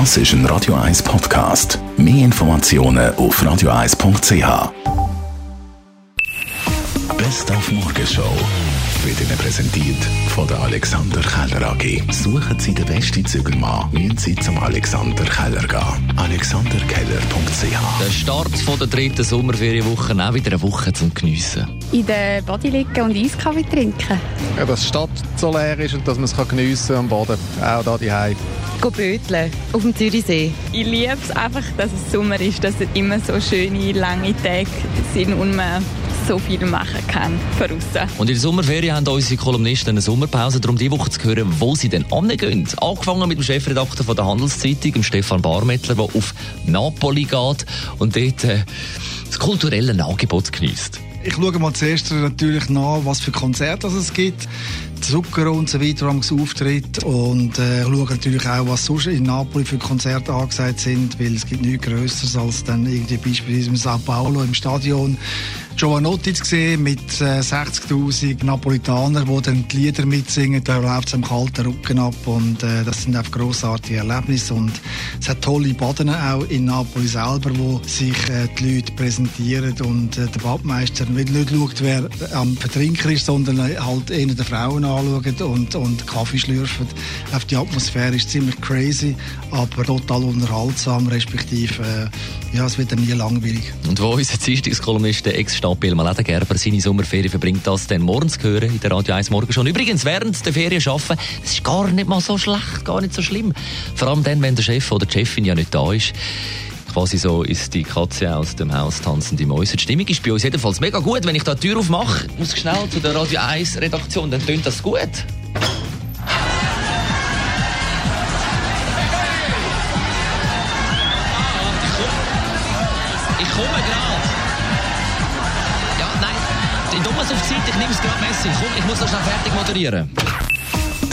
Das ist ein Radio 1 Podcast. Mehr Informationen auf radio1.ch. Best auf Morgenshow wird Ihnen präsentiert von der Alexander Keller AG. Suchen Sie den besten Zügelmann, müssen Sie zum Alexander Keller gehen. AlexanderKeller.ch Der Start von der dritten Sommerferienwoche, auch wieder eine Woche zum Geniessen. in der Body liegen und Eiskaffee trinken. Ja, dass die Stadt so leer ist und dass man es geniessen kann am Boden. Auch da die Go böteln auf dem Zürichsee. Ich liebe es einfach, dass es Sommer ist, dass es immer so schöne, lange Tage sind und man so viel machen kann von aussen. Und in der Sommerferien haben unsere Kolumnisten eine Sommerpause, darum die Woche zu hören, wo sie denn angehen. Angefangen mit dem Chefredakteur von der Handelszeitung, dem Stefan Barmettler, der auf Napoli geht und dort äh, das kulturelle Angebot genießt. Ich schaue mal zuerst natürlich nach, was für Konzerte es gibt. Zucker und so weiter am Auftritt. Und äh, schaue natürlich auch, was sonst in Napoli für Konzerte angesagt sind, weil es gibt nichts Größeres als dann irgendwie beispielsweise im Sao Paulo im Stadion. Giovanotti zu sehen mit äh, 60'000 Napolitanern, die dann die Lieder mitsingen, da läuft es am kalten Rücken ab und äh, das sind einfach grossartige Erlebnisse. Und es hat tolle Baden auch in Napoli selber, wo sich äh, die Leute präsentieren und äh, der Badmeister nicht schaut, wer am Vertrinker ist, sondern halt eher die Frauen anschaut und, und Kaffee schlürfen. Auf die Atmosphäre ist ziemlich crazy, aber total unterhaltsam, respektive äh, ja, es wird nie langweilig. Und wo unser Dienstagskolumnist, der Ex-Stabbil Maleda Gerber, seine Sommerferien verbringt, das dann morgens hören in der Radio 1 Morgen schon. Übrigens, während der Ferien arbeiten, das ist gar nicht mal so schlecht, gar nicht so schlimm. Vor allem dann, wenn der Chef oder die Chefin ja nicht da ist. Quasi so ist die Katze aus dem Haus tanzende Mäuse. Die Stimmung ist bei uns jedenfalls mega gut. Wenn ich da die Tür aufmache, muss ich schnell zu der Radio 1 Redaktion, dann tönt das gut. Ich komme gerade. Ja, nein, ich tue es auf die Seite, ich nehme es gerade Messi. Komm, ich muss noch schnell fertig moderieren.